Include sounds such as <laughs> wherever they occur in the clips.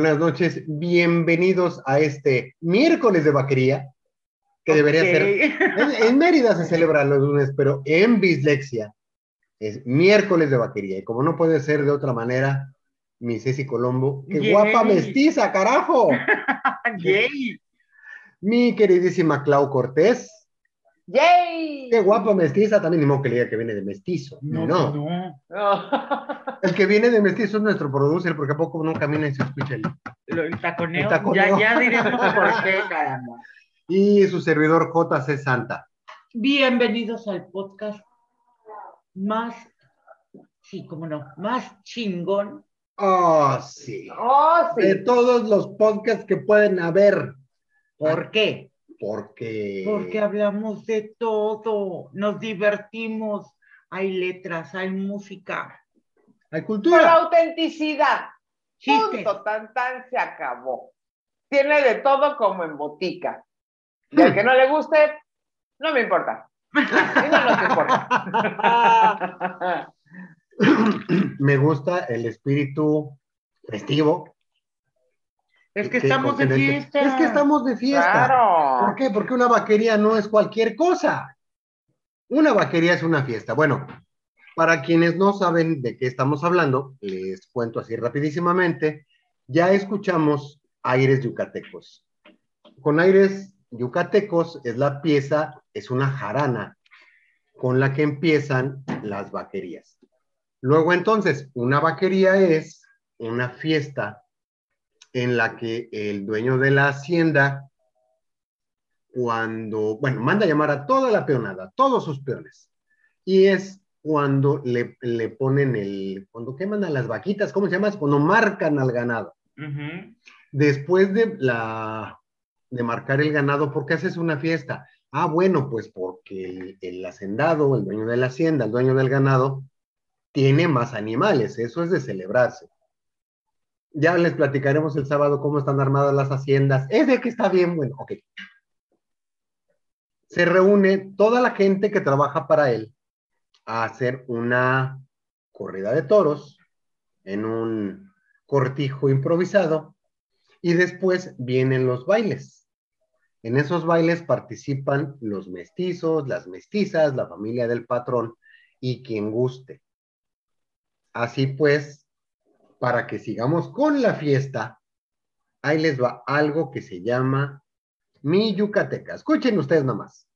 Buenas noches, bienvenidos a este miércoles de vaquería, que debería ser. En, en Mérida se celebra los lunes, pero en Bislexia es miércoles de vaquería. Y como no puede ser de otra manera, mi Ceci Colombo, qué Yay. guapa mestiza, carajo. <laughs> ¡Yay! Mi queridísima Clau Cortés, ¡Yay! qué guapa mestiza, también ni modo que le diga que viene de mestizo. No, No, no. No. El que viene de mestizo es nuestro producer, porque a poco no camina y se escucha el. El taconeo. El taconeo. Ya, ya diremos por qué, caramba. <laughs> Y su servidor JC Santa. Bienvenidos al podcast más, sí, cómo no, más chingón. Oh, sí. Oh, De sí. todos los podcasts que pueden haber. ¿Por qué? Porque. Porque hablamos de todo, nos divertimos, hay letras, hay música, Hay Con cultura. autenticidad. chistes. Punto, tan, tan, se acabó. Tiene de todo como en botica. Y al que no le guste, no me importa. A mí no nos importa. <laughs> <laughs> Me gusta el espíritu festivo. Es que que estamos de fiesta. Es que estamos de fiesta. Claro. ¿Por qué? Porque una vaquería no es cualquier cosa. Una vaquería es una fiesta. Bueno, para quienes no saben de qué estamos hablando, les cuento así rapidísimamente. Ya escuchamos aires yucatecos. Con aires yucatecos es la pieza, es una jarana con la que empiezan las vaquerías. Luego entonces, una vaquería es una fiesta en la que el dueño de la hacienda, cuando, bueno, manda a llamar a toda la peonada, todos sus peones, y es cuando le, le ponen el, cuando queman a las vaquitas, ¿cómo se llama? Cuando marcan al ganado. Después de la de marcar el ganado, ¿por qué haces una fiesta? Ah, bueno, pues porque el, el hacendado, el dueño de la hacienda, el dueño del ganado, tiene más animales, eso es de celebrarse. Ya les platicaremos el sábado cómo están armadas las haciendas. Es de que está bien, bueno, ok. Se reúne toda la gente que trabaja para él a hacer una corrida de toros en un cortijo improvisado y después vienen los bailes. En esos bailes participan los mestizos, las mestizas, la familia del patrón y quien guste. Así pues, para que sigamos con la fiesta, ahí les va algo que se llama Mi Yucateca. Escuchen ustedes nomás.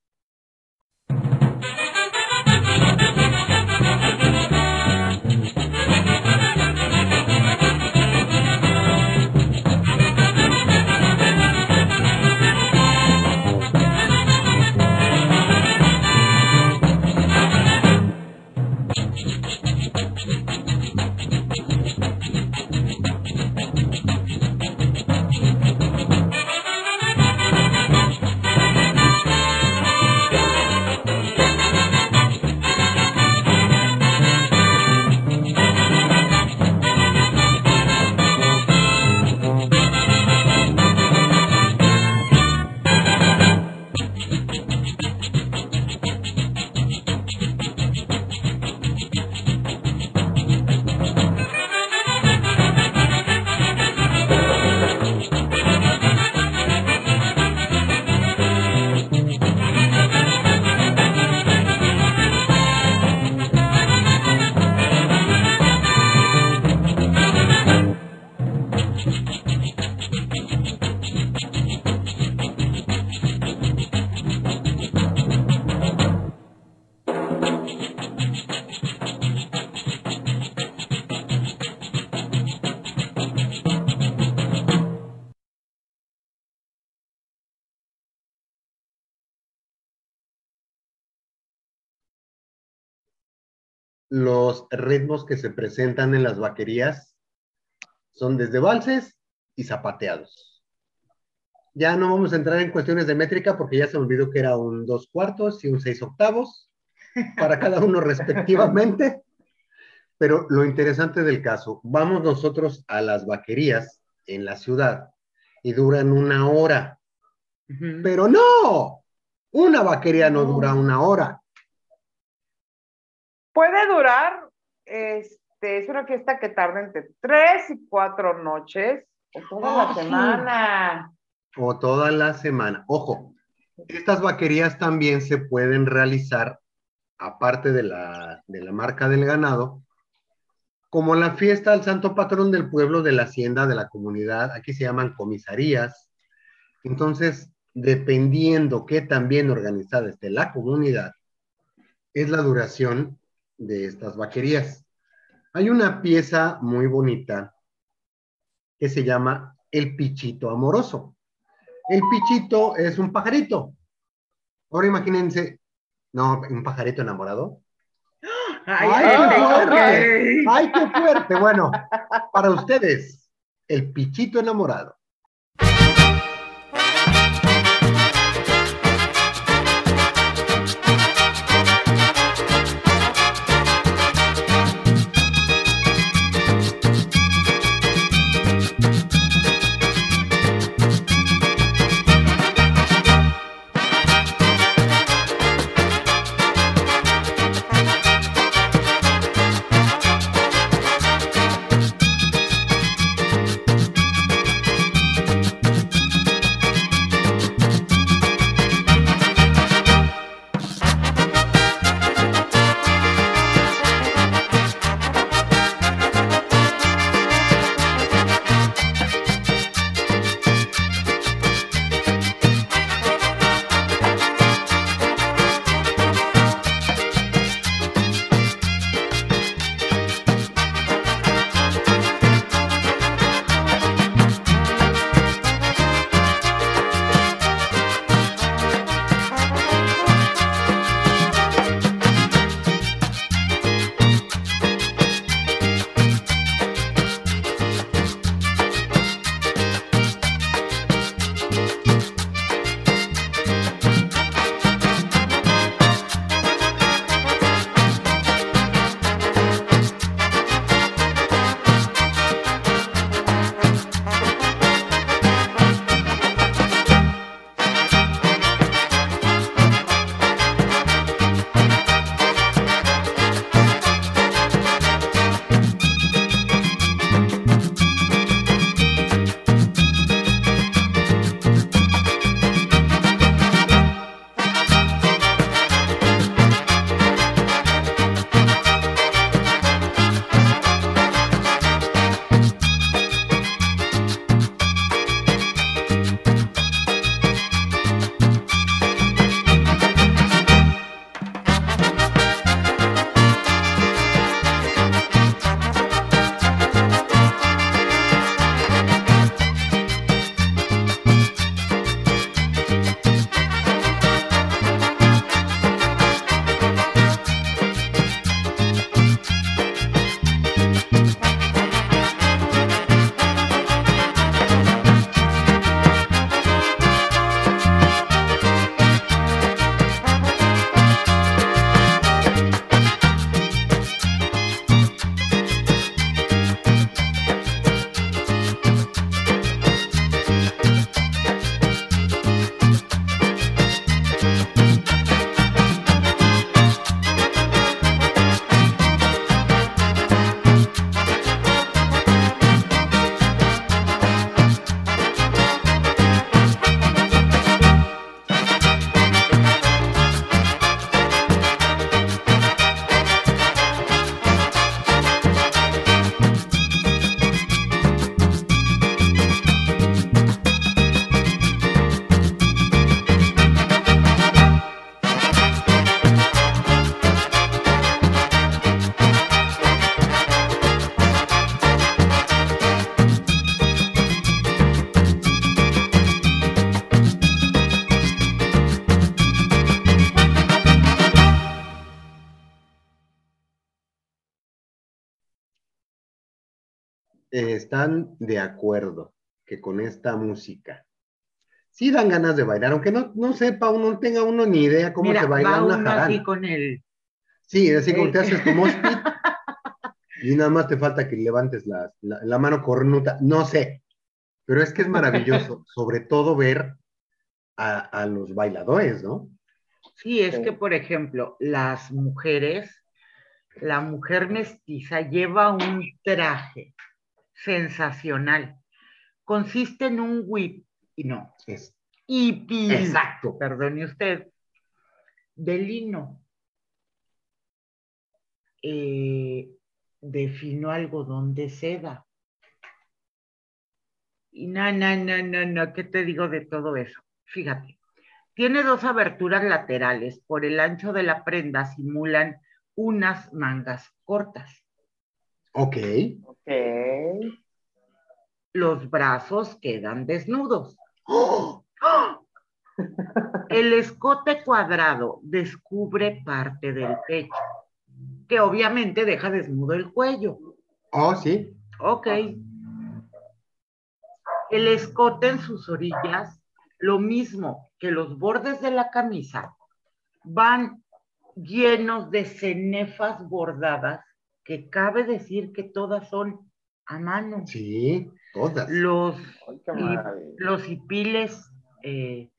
Los ritmos que se presentan en las vaquerías son desde valses y zapateados. Ya no vamos a entrar en cuestiones de métrica porque ya se me olvidó que era un dos cuartos y un seis octavos para cada uno <laughs> respectivamente. Pero lo interesante del caso, vamos nosotros a las vaquerías en la ciudad y duran una hora. Pero no, una vaquería no No. dura una hora. Puede durar, este, es una fiesta que tarda entre tres y cuatro noches O toda la sí. semana. o toda la semana. Ojo, estas vaquerías también se pueden realizar, aparte de la, de la marca del ganado, como la fiesta al santo patrón del pueblo, de la hacienda, de la comunidad. Aquí se llaman comisarías. Entonces, dependiendo qué tan bien organizada esté la comunidad, es la duración de estas vaquerías. Hay una pieza muy bonita que se llama El Pichito Amoroso. El pichito es un pajarito. Ahora imagínense, no, un pajarito enamorado. Ay, qué fuerte. ¡Ay, qué fuerte! Bueno, para ustedes, el pichito enamorado. Están de acuerdo que con esta música sí dan ganas de bailar, aunque no, no sepa uno, no tenga uno ni idea cómo Mira, se baila va una uno así jarana. con el... Sí, así como Eh. te haces como speed <laughs> y nada más te falta que levantes la, la- la mano cornuta, no sé, pero es que es maravilloso, <laughs> sobre todo ver a, a los bailadores, ¿no? Sí, es Sí. que, por ejemplo, las mujeres, la mujer mestiza lleva un traje sensacional, consiste en un whip, y no, Es, hipil, exacto. perdone usted, de lino, eh, de fino algodón de seda. Y no, no, no, no, no, ¿qué te digo de todo eso? Fíjate, tiene dos aberturas laterales, por el ancho de la prenda simulan unas mangas cortas. Ok. Ok. Los brazos quedan desnudos. ¡Oh! El escote cuadrado descubre parte del pecho, que obviamente deja desnudo el cuello. Oh, sí. Ok. El escote en sus orillas, lo mismo que los bordes de la camisa, van llenos de cenefas bordadas, que cabe decir que todas son a mano. Sí, todas. Los Ay, los hipiles eh,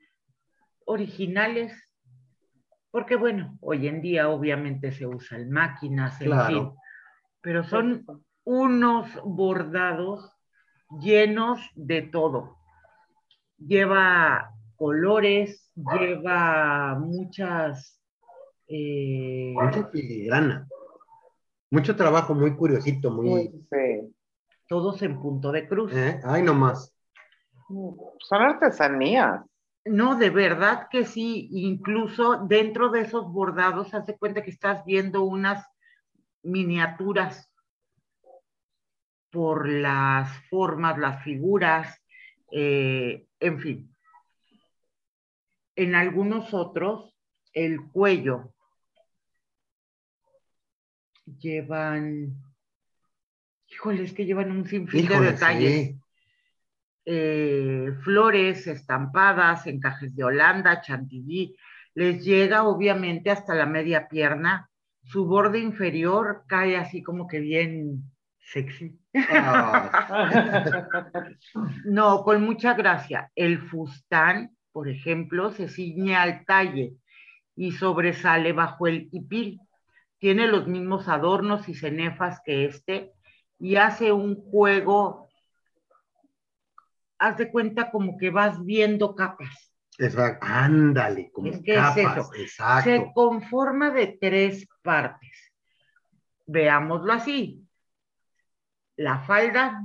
originales, porque bueno, hoy en día obviamente se usan máquinas, en Claro. fin, pero son unos bordados llenos de todo. Lleva colores, lleva muchas... eh, Mucha filigrana. Mucho trabajo, muy curiosito, muy. Sí. todos en punto de cruz. ¿eh? Ay, nomás. Son artesanías. No, de verdad que sí, incluso dentro de esos bordados, hace cuenta que estás viendo unas miniaturas por las formas, las figuras, eh, en fin. En algunos otros, el cuello llevan, híjole, es que llevan un sinfín de detalles sí. eh, flores estampadas, encajes de Holanda, chantilly. Les llega obviamente hasta la media pierna. Su borde inferior cae así como que bien sexy. Ah, <laughs> No, con mucha gracia. El fustán, por ejemplo, se ciñe al talle y sobresale bajo el hipil. Tiene los mismos adornos y cenefas que este y hace un juego, haz de cuenta como que vas viendo capas. exacto. Ándale, como Es que es capas. eso. Exacto. Se conforma de tres partes. Veámoslo así. La falda,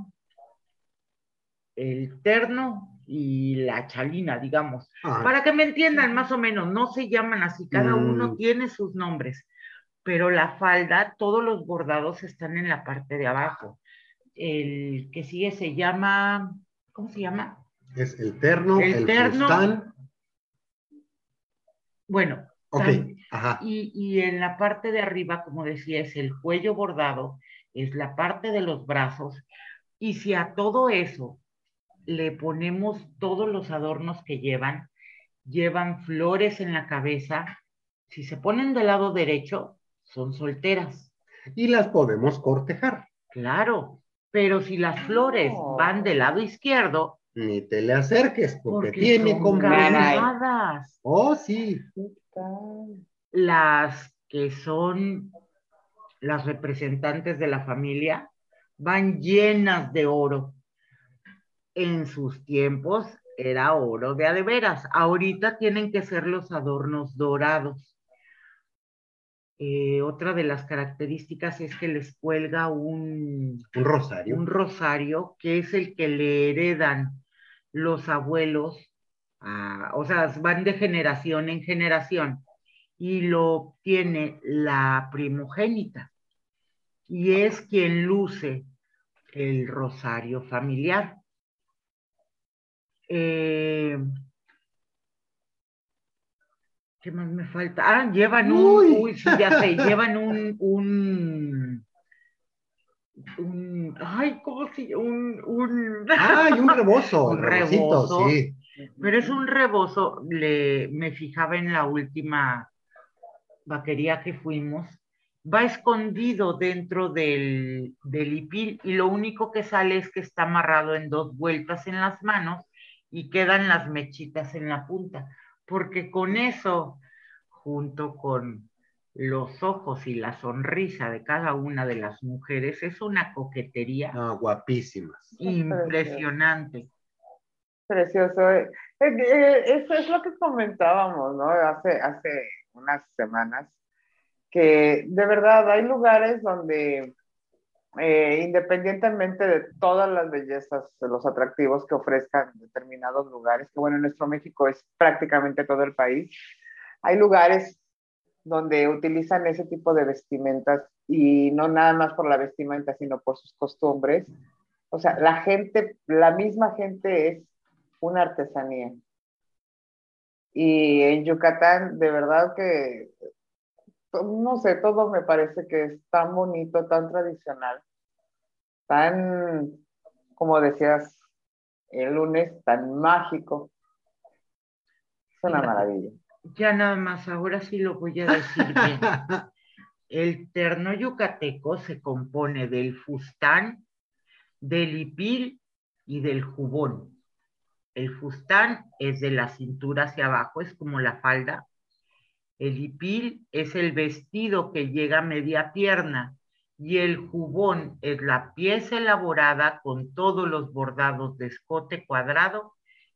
el terno y la chalina, digamos. Ah, Para que me entiendan más o menos, no se llaman así, cada Mm. uno tiene sus nombres, pero la falda, todos los bordados están en la parte de abajo. El que sigue se llama, ¿cómo se llama? es el terno, El el, terno. Bueno, Ok, ajá. y, y en la parte de arriba, como decía, es el cuello bordado, es la parte de los brazos, y si a todo eso le ponemos todos los adornos que llevan, llevan flores en la cabeza, si se ponen del lado derecho, son solteras, Y las podemos cortejar. claro, pero si las flores Oh. van del lado izquierdo, Ni te le acerques porque, porque tiene casadas. Oh, sí. Las que son las representantes de la familia van llenas de oro. En sus tiempos era oro de a de veras. Ahorita tienen que ser los adornos dorados. Eh, otra de las características es que les cuelga un, Un rosario. un rosario que es el que le heredan los abuelos, a- o sea, van de generación en generación y lo obtiene la primogénita y es quien luce el rosario familiar. Eh, ¿Qué más me falta? Ah, llevan un, Uy. uy, sí, ya sé, <laughs> llevan un, un, un, ay, ¿cómo se llama? Un, un, Ah, y un <laughs> rebozo. Un rebozo. sí. pero es un rebozo, le, me fijaba en la última vaquería que fuimos, va escondido dentro del, del hipil y lo único que sale es que está amarrado en dos vueltas en las manos y quedan las mechitas en la punta, porque con eso, junto con los ojos y la sonrisa de cada una de las mujeres es una coquetería Ah, guapísimas. impresionante. Precioso. Eh, eh, Eso es lo que comentábamos, ¿no? Hace, hace unas semanas, que de verdad hay lugares donde, eh, independientemente de todas las bellezas, los atractivos que ofrezcan determinados lugares, que bueno, en nuestro México es prácticamente todo el país, hay lugares donde utilizan ese tipo de vestimentas y no nada más por la vestimenta, sino por sus costumbres. O sea, la gente, la misma gente es una artesanía. Y en Yucatán, de verdad que, no sé, todo me parece que es tan bonito, tan tradicional, tan, como decías el lunes, tan mágico. Es una maravilla. Ya nada más, ahora sí lo voy a decir bien. <laughs> El terno yucateco se compone del fustán, del hipil y del jubón. El fustán es de la cintura hacia abajo, es como la falda. El hipil es el vestido que llega a media pierna y el jubón es la pieza elaborada con todos los bordados de escote cuadrado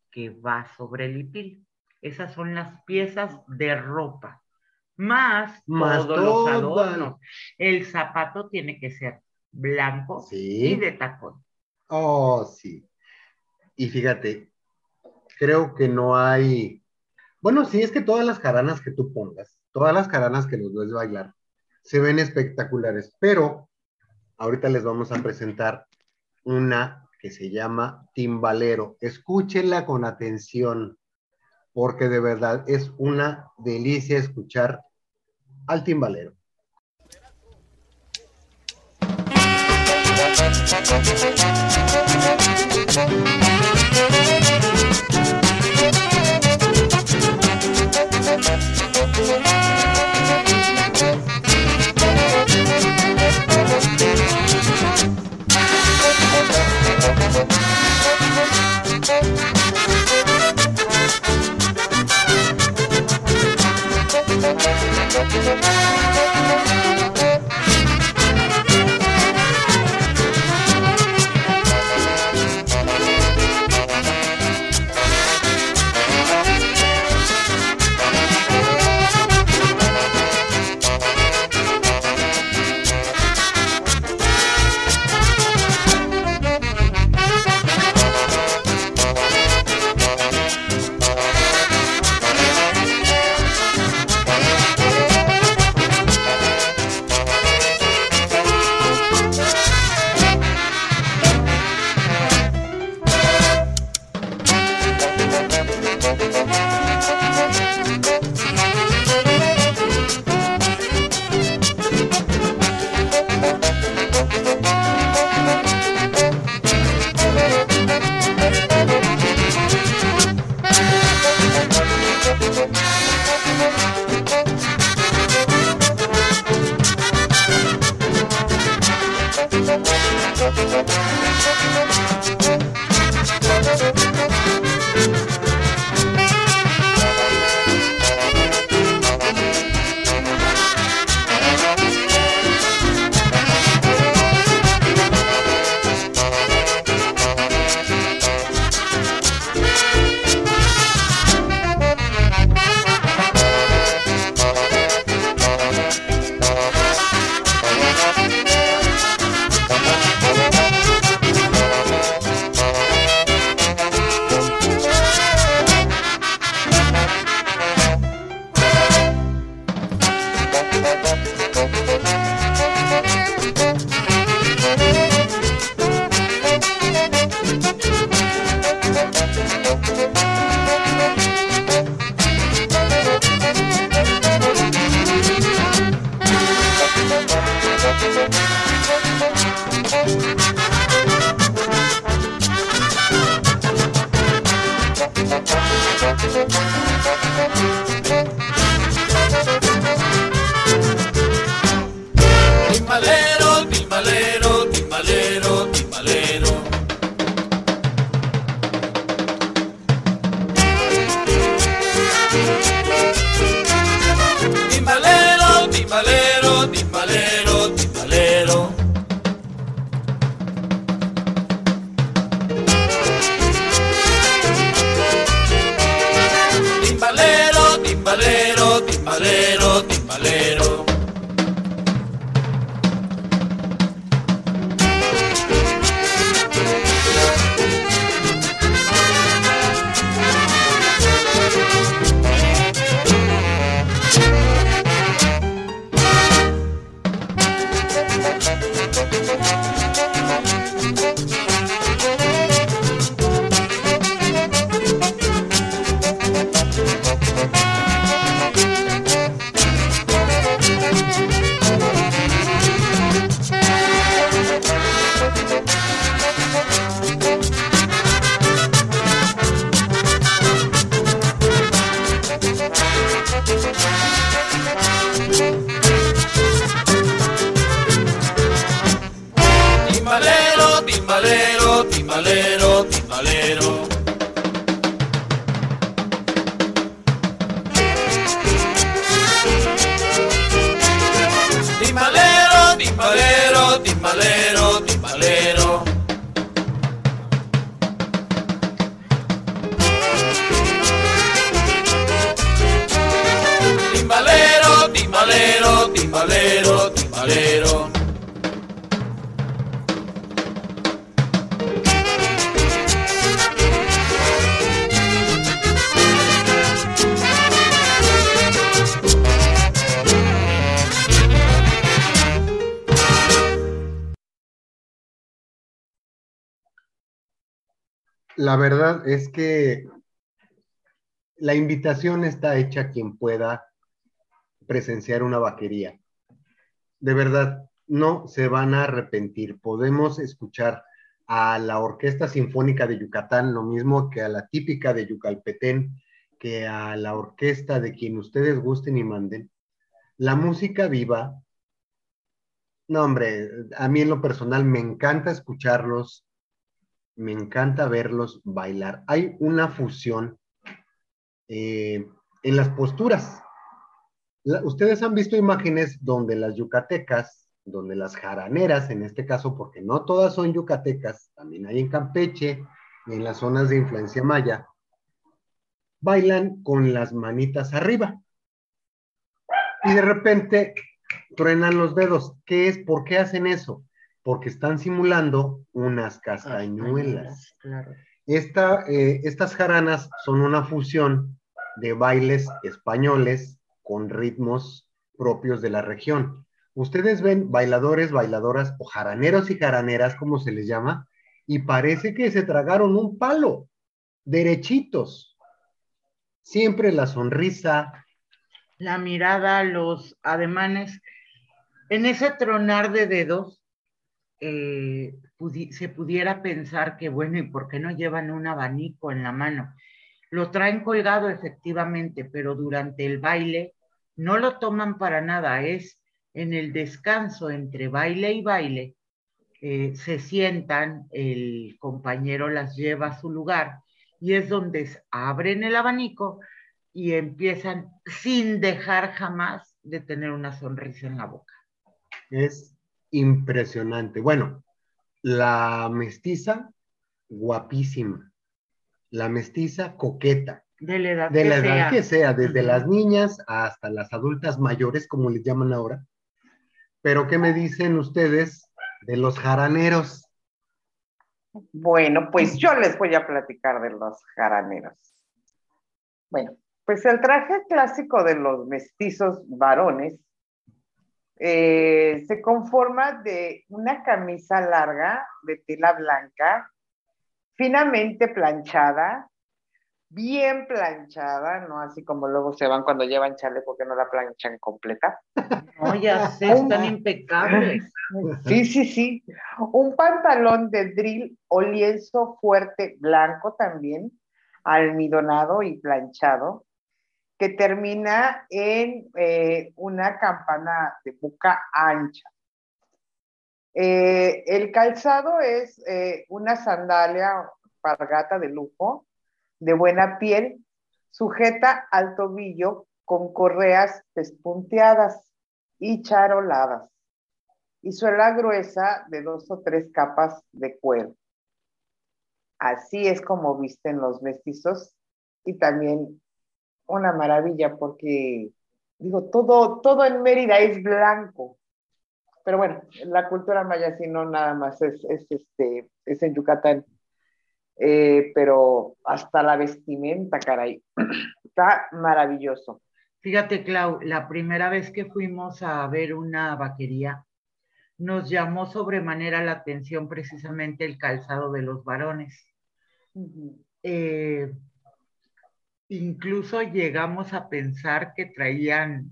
que va sobre el hipil. Esas son las piezas de ropa, más, Más todos los todo. adornos. El zapato tiene que ser blanco Sí. y de tacón. Oh, sí. Y fíjate, creo que no hay. Bueno, sí, es que todas las jaranas que tú pongas, todas las jaranas que los ves bailar, se ven espectaculares, pero ahorita les vamos a presentar una que se llama Timbalero. Escúchenla con atención, porque de verdad es una delicia escuchar al timbalero. Thank you. La verdad es que la invitación está hecha a quien pueda presenciar una vaquería. De verdad, no se van a arrepentir. Podemos escuchar a la Orquesta Sinfónica de Yucatán, lo mismo que a la típica de Yucalpetén, que a la orquesta de quien ustedes gusten y manden. La música viva, no hombre, a mí en lo personal me encanta escucharlos, me encanta verlos bailar. Hay una fusión eh, en las posturas. Ustedes han visto imágenes donde las yucatecas, donde las jaraneras, en este caso, porque no todas son yucatecas, también hay en Campeche en las zonas de influencia maya, bailan con las manitas arriba. Y de repente truenan los dedos. ¿Qué es? ¿Por qué hacen eso? Porque están simulando unas castañuelas. Claro. Esta, eh, estas jaranas son una fusión de bailes españoles con ritmos propios de la región. Ustedes ven bailadores, bailadoras o jaraneros y jaraneras, como se les llama, y parece que se tragaron un palo, derechitos. Siempre la sonrisa, La mirada, los ademanes. En ese tronar de dedos, eh, se pudiera pensar que, bueno, ¿y por qué no llevan un abanico en la mano? Lo traen colgado efectivamente, pero durante el baile no lo toman para nada, es en el descanso entre baile y baile, eh, se sientan, el compañero las lleva a su lugar y es donde abren el abanico y empiezan sin dejar jamás de tener una sonrisa en la boca. es impresionante. Bueno, la mestiza, guapísima. La mestiza, coqueta. De la edad De que la edad sea. que sea, desde las niñas hasta las adultas mayores, como les llaman ahora. Pero, ¿qué me dicen ustedes de los jaraneros? Bueno, pues yo les voy a platicar de los jaraneros. Bueno, pues el traje clásico de los mestizos varones eh, se conforma de una camisa larga de tela blanca, finamente planchada, bien planchada, no así como luego se van cuando llevan chaleco que no la planchan completa. No, ya <laughs> sé, están impecables. Sí, sí, sí. Un pantalón de drill o lienzo fuerte blanco también, almidonado y planchado, que termina en eh, una campana de boca ancha. Eh, el calzado es eh, una sandalia pargata de lujo, de buena piel, sujeta al tobillo con correas pespunteadas y charoladas y suela gruesa de dos o tres capas de cuero. Así es como visten los mestizos y también una maravilla porque, digo, todo, todo en Mérida es blanco. Pero bueno, la cultura maya sí no nada más es, es, este, es en Yucatán. Eh, pero hasta la vestimenta, caray, <clears throat> está maravilloso. Fíjate, Clau, la primera vez que fuimos a ver una vaquería, nos llamó sobremanera la atención precisamente el calzado de los varones. Eh, incluso llegamos a pensar que traían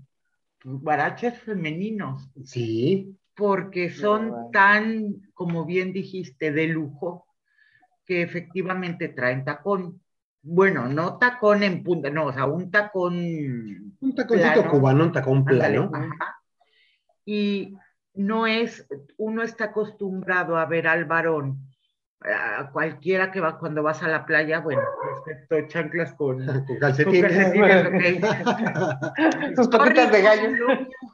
guaraches femeninos, Sí, porque son bueno. tan, como bien dijiste, de lujo, que efectivamente traen tacón. Bueno, no tacón en punta, no, o sea, un tacón un taconcito Plano. cubano, un tacón plano. ajá. Y no es, uno está acostumbrado a ver al varón a cualquiera que va cuando vas a la playa, bueno, excepto chanclas con, <laughs> Con con calcetines. <laughs> Sus patitas de gallo.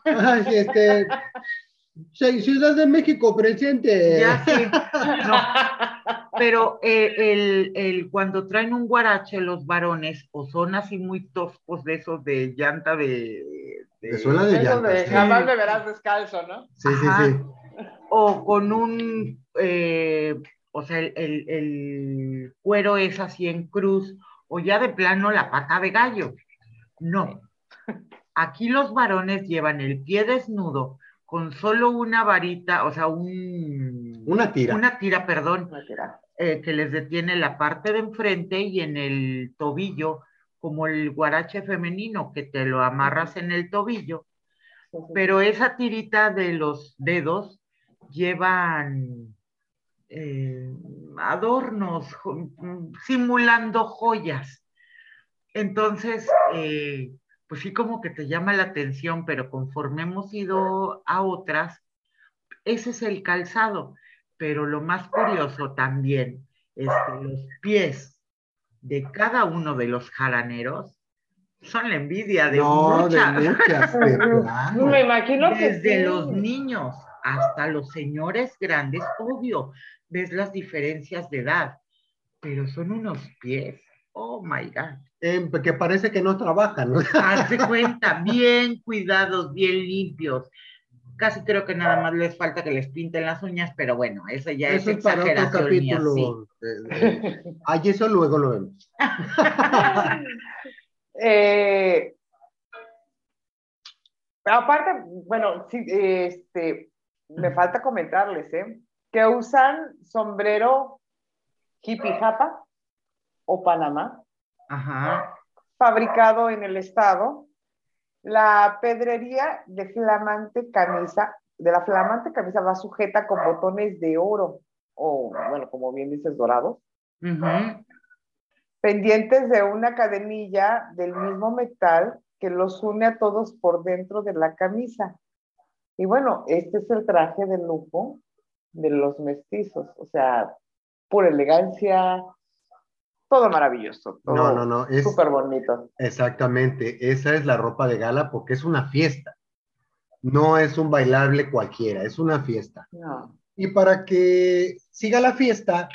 Ay, este, Ciudad de México presente. Ya sé. No, <laughs> pero eh, el, el- cuando traen un guarache los varones, o son así muy toscos de esos de llanta de... De suela de Eso llanta. de sí. jamás me verás descalzo, ¿no? Sí, sí, sí. O con un... eh, o sea, el, el- el cuero es así en cruz, o ya de plano la pata de gallo. No. Aquí los varones llevan el pie desnudo con solo una varita, o sea, un... Una tira. Una tira, perdón, Mentira. eh, que les detiene la parte de enfrente y en el tobillo, como el guarache femenino, que te lo amarras en el tobillo, pero esa tirita de los dedos llevan eh, adornos, jo- simulando joyas. Entonces, eh, pues sí como que te llama la atención, pero conforme hemos ido a otras, ese es el calzado. Pero lo más curioso también es que los pies de cada uno de los jaraneros son la envidia de no, muchas. de muchas, <laughs> de plano. Me imagino que Desde sí. los niños hasta los señores grandes, obvio, ves las diferencias de edad, pero son unos pies. Oh my God. Eh, que parece que no trabajan, ¿no? <laughs> Hazte cuenta, bien cuidados, bien limpios. Casi creo que nada más les falta que les pinten las uñas, pero bueno, eso ya Eso es es para otro sí. Ay, eso luego lo vemos. <laughs> Eh, aparte, bueno, sí, este, me falta comentarles, ¿eh? Que usan sombrero hippie japa o Panamá, Ajá. fabricado en el estado, la pedrería de flamante camisa, de la flamante camisa va sujeta con botones de oro, o bueno, como bien dices, dorados, pendientes de una cadenilla del mismo metal que los une a todos por dentro de la camisa. Y bueno, este es el traje de lujo de los mestizos, o sea, pura elegancia, todo maravilloso, todo No, no, no, es súper bonito. exactamente, esa es la ropa de gala porque es una fiesta. No es un bailable cualquiera, es una fiesta. No. Y para que siga la fiesta,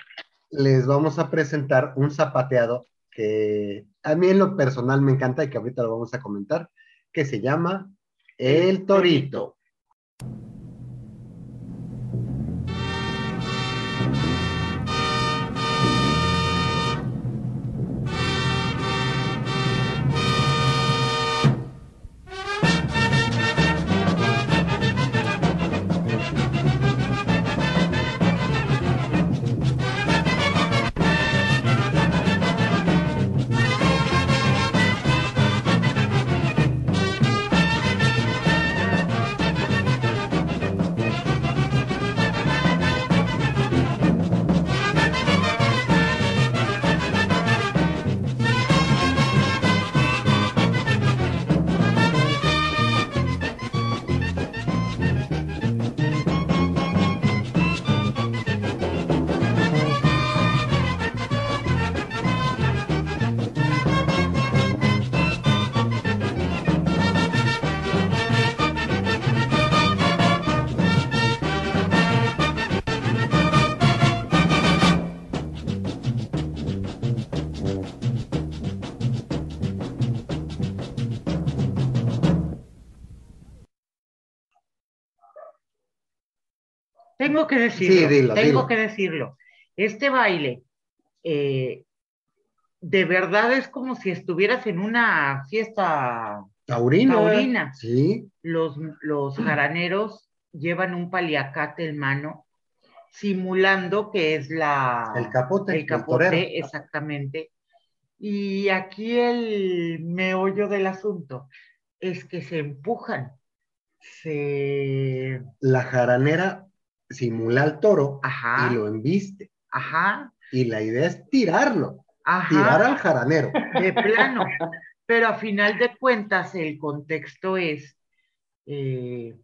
les vamos a presentar un zapateado que a mí en lo personal me encanta y que ahorita lo vamos a comentar, que se llama El Torito. Tengo que decirlo. Sí, dilo, tengo dilo. que decirlo. Este baile, eh, de verdad es como si estuvieras en una fiesta. Taurina. Taurina. Sí, Los, los <clears throat> jaraneros llevan un paliacate en mano, simulando que es la. el capote. el capote, exactamente. Y aquí el meollo del asunto es que se empujan, se... La jaranera simula al toro Ajá, y lo embiste. ajá, Y la idea es tirarlo, ajá. tirar al jaranero. de plano. Pero a final de cuentas, el contexto es, eh,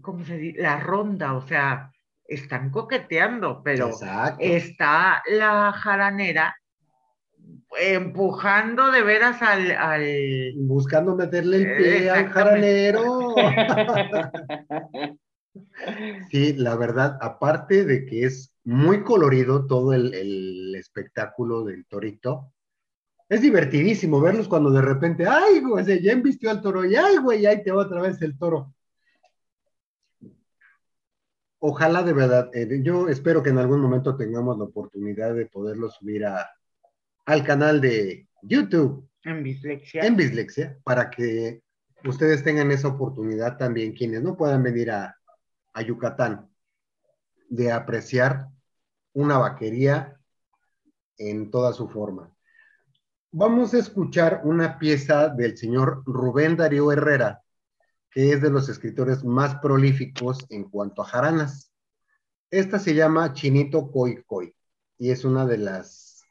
¿cómo se dice? La ronda, o sea, están coqueteando, pero Exacto. está la jaranera empujando de veras al, al- Buscando meterle el pie al jaranero. <laughs> Sí, la verdad, aparte de que es muy colorido todo el, el espectáculo del torito, es divertidísimo verlos cuando de repente, ay, güey, ya embistió al toro, y ay, güey, ahí te va otra vez el toro. Ojalá de verdad, eh, yo espero que en algún momento tengamos la oportunidad de poderlo subir a, al canal de YouTube en dislexia. en Bislexia para que ustedes tengan esa oportunidad también, quienes no puedan venir a, a Yucatán, de apreciar una vaquería en toda su forma. Vamos a escuchar una pieza del señor Rubén Darío Herrera, que es de los escritores más prolíficos en cuanto a jaranas. Esta se llama Chinito Coy Coy y es una de las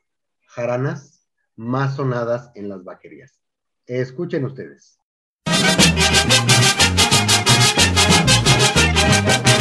jaranas más sonadas en las vaquerías. Escuchen ustedes. Qué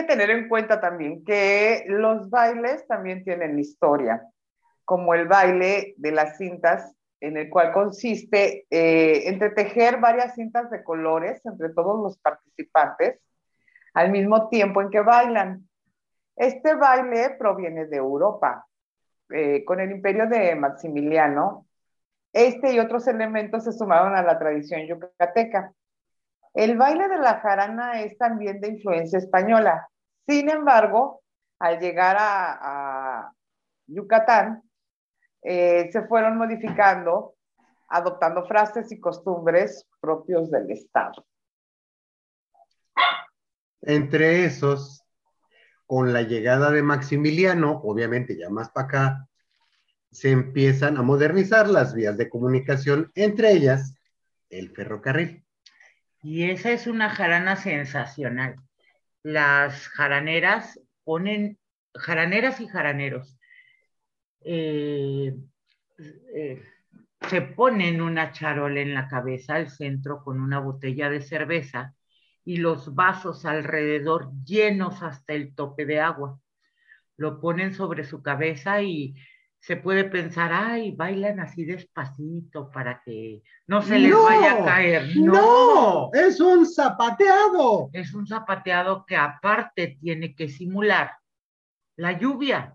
que tener en cuenta también que los bailes también tienen historia, como el baile de las cintas, en el cual consiste eh, entre tejer varias cintas de colores entre todos los participantes al mismo tiempo en que bailan. Este baile proviene de Europa. Eh, con el imperio de Maximiliano, este y otros elementos se sumaron a la tradición yucateca. El baile de la jarana es también de influencia española. Sin embargo, al llegar a, Yucatán, eh, se fueron modificando, adoptando frases y costumbres propios del Estado. Entre esos, con la llegada de Maximiliano, obviamente ya más para acá, se empiezan a modernizar las vías de comunicación, entre ellas el ferrocarril. Y esa es una jarana sensacional. las jaraneras ponen, jaraneras y jaraneros, eh, eh, se ponen una charola en la cabeza al centro con una botella de cerveza y los vasos alrededor llenos hasta el tope de agua. Lo ponen sobre su cabeza y se puede pensar, ay, bailan así despacito para que no se les vaya a caer. No, es un zapateado. Es un zapateado que aparte tiene que simular la lluvia.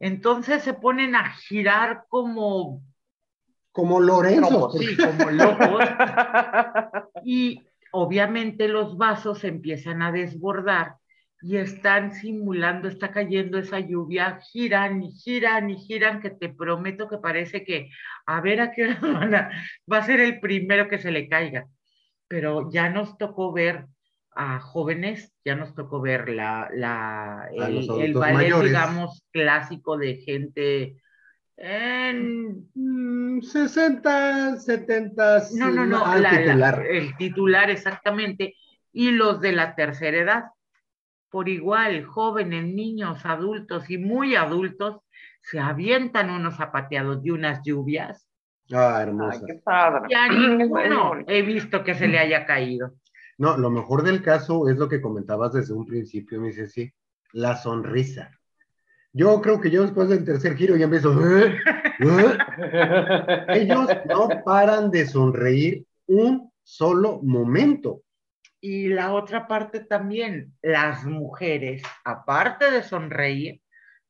Entonces se ponen a girar como... Como Lorenzo. Sí, como locos. <laughs> y obviamente los vasos empiezan a desbordar y están simulando, está cayendo esa lluvia, giran y giran y giran, que te prometo que parece que a ver a qué hora <laughs> va a ser el primero que se le caiga. Pero ya nos tocó ver a jóvenes, ya nos tocó ver la, la, el, el ballet, mayores. digamos, clásico de gente en 60, 70. No, no, no, la, titular. el titular exactamente, y los de la tercera edad por igual, jóvenes, niños, adultos y muy adultos, se avientan unos zapateados de unas lluvias. Ah, hermosa. Ay, qué padre. Ya <clears throat> ninguno he visto que se le haya caído. No, lo mejor del caso es lo que comentabas desde un principio, me dice sí, la sonrisa. Yo creo que yo después del tercer giro ya empiezo. ¿eh? ¿eh? <laughs> Ellos no paran de sonreír un solo momento. Y la otra parte también, las mujeres, aparte de sonreír,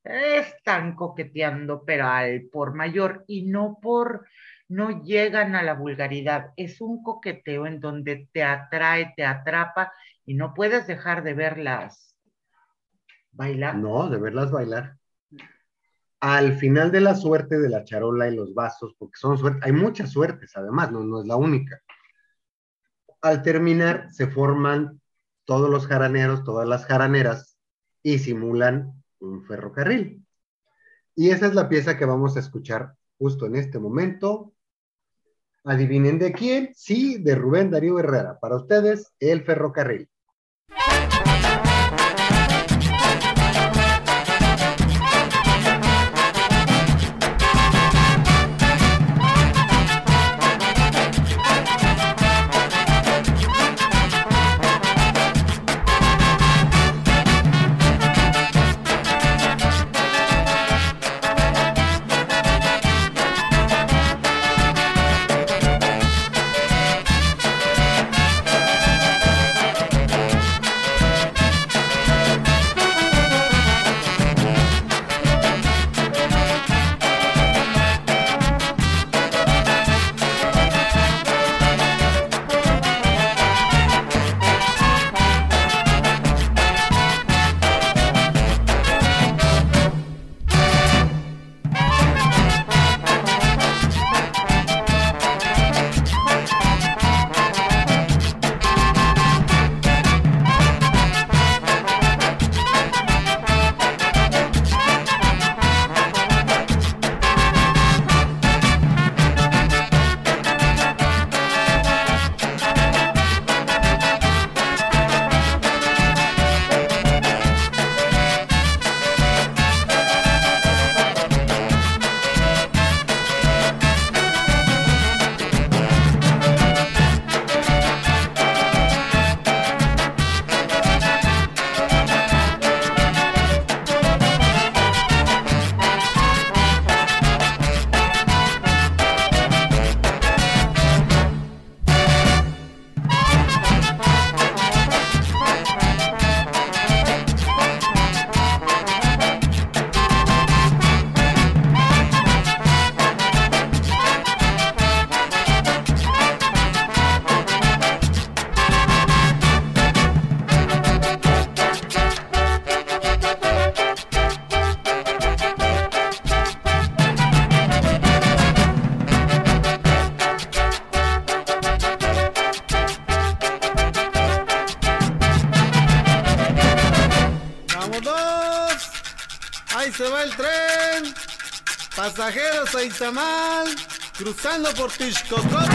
están coqueteando, pero al por mayor y no por, no llegan a la vulgaridad. Es un coqueteo en donde te atrae, te atrapa y no puedes dejar de verlas bailar. No, de verlas bailar. Al final de la suerte de la charola y los vasos, porque son suerte, hay muchas suertes además, no, no es la única al terminar se forman todos los jaraneros, todas las jaraneras y simulan un ferrocarril. Y esa es la pieza que vamos a escuchar justo en este momento. Adivinen de quién, sí, de Rubén Darío Herrera. Para ustedes, el ferrocarril. Cruzando por Tishkokot.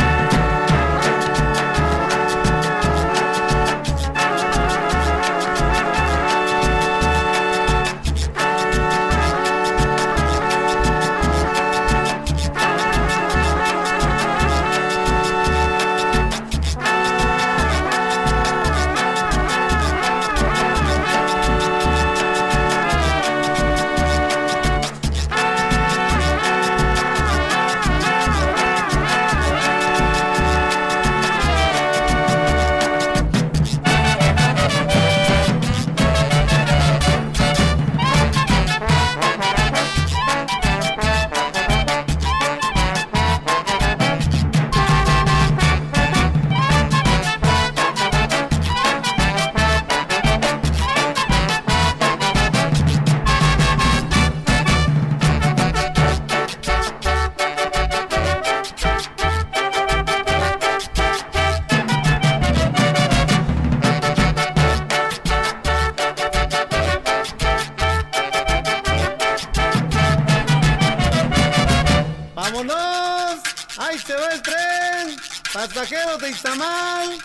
Pasajeros de Izamal,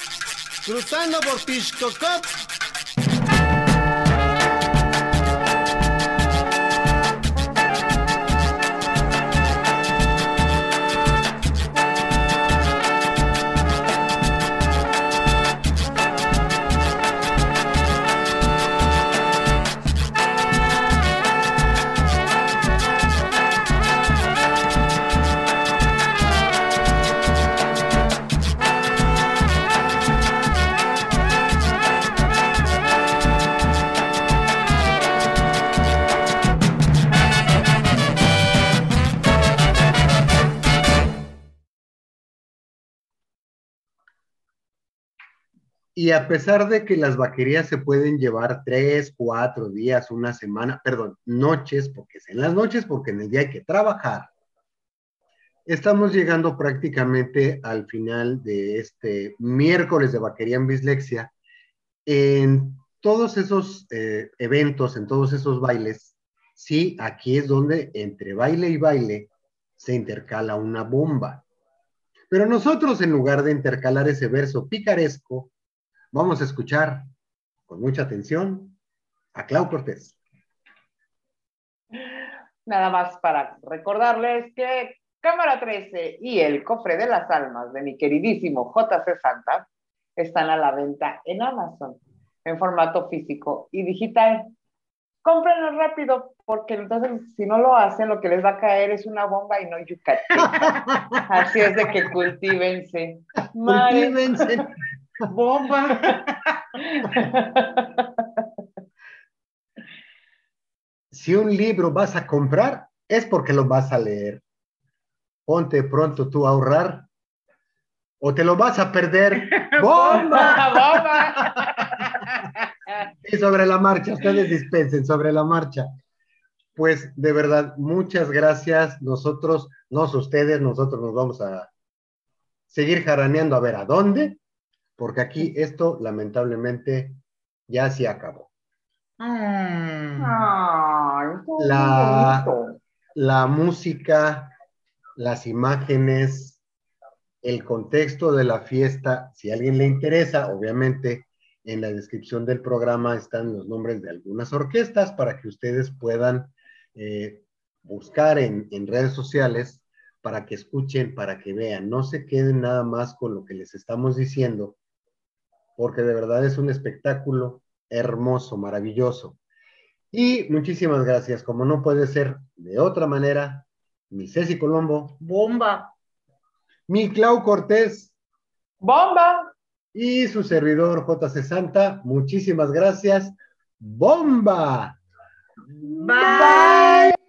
cruzando por Tishkokot. Y a pesar de que las vaquerías se pueden llevar tres, cuatro días, una semana, perdón, noches, porque es en las noches, porque en el día hay que trabajar. Estamos llegando prácticamente al final de este miércoles de vaquería en Bislexia. En todos esos eh, eventos, en todos esos bailes, sí, aquí es donde entre baile y baile se intercala una bomba. Pero nosotros, en lugar de intercalar ese verso picaresco, Vamos a escuchar con mucha atención a Clau Cortés. Nada más para recordarles que Cámara 13 y el Cofre de las Almas de mi queridísimo JC Santa están a la venta en Amazon en formato físico y digital. Cómprenlo rápido, porque entonces si no lo hacen, lo que les va a caer es una bomba y no yucate. <laughs> Así es de que cultívense. Cultívense. Bomba. Si un libro vas a comprar, es porque lo vas a leer. Ponte pronto tú a ahorrar o te lo vas a perder. <laughs> ¡Bomba! ¡Bomba! Y sobre la marcha, ustedes dispensen sobre la marcha. Pues de verdad, muchas gracias. Nosotros, no ustedes, nosotros nos vamos a seguir jaraneando a ver a dónde porque aquí esto lamentablemente ya se acabó. Ay, La-. La música, las imágenes, el contexto de la fiesta, si a alguien le interesa, obviamente en la descripción del programa están los nombres de algunas orquestas para que ustedes puedan eh, buscar en, en redes sociales para que escuchen, para que vean, no se queden nada más con lo que les estamos diciendo, porque de verdad es un espectáculo hermoso, maravilloso. Y muchísimas gracias, como no puede ser de otra manera, mi Ceci Colombo, Bomba. mi Clau Cortés ¡Bomba! y su servidor JC Santa, muchísimas gracias. ¡Bomba! Bye.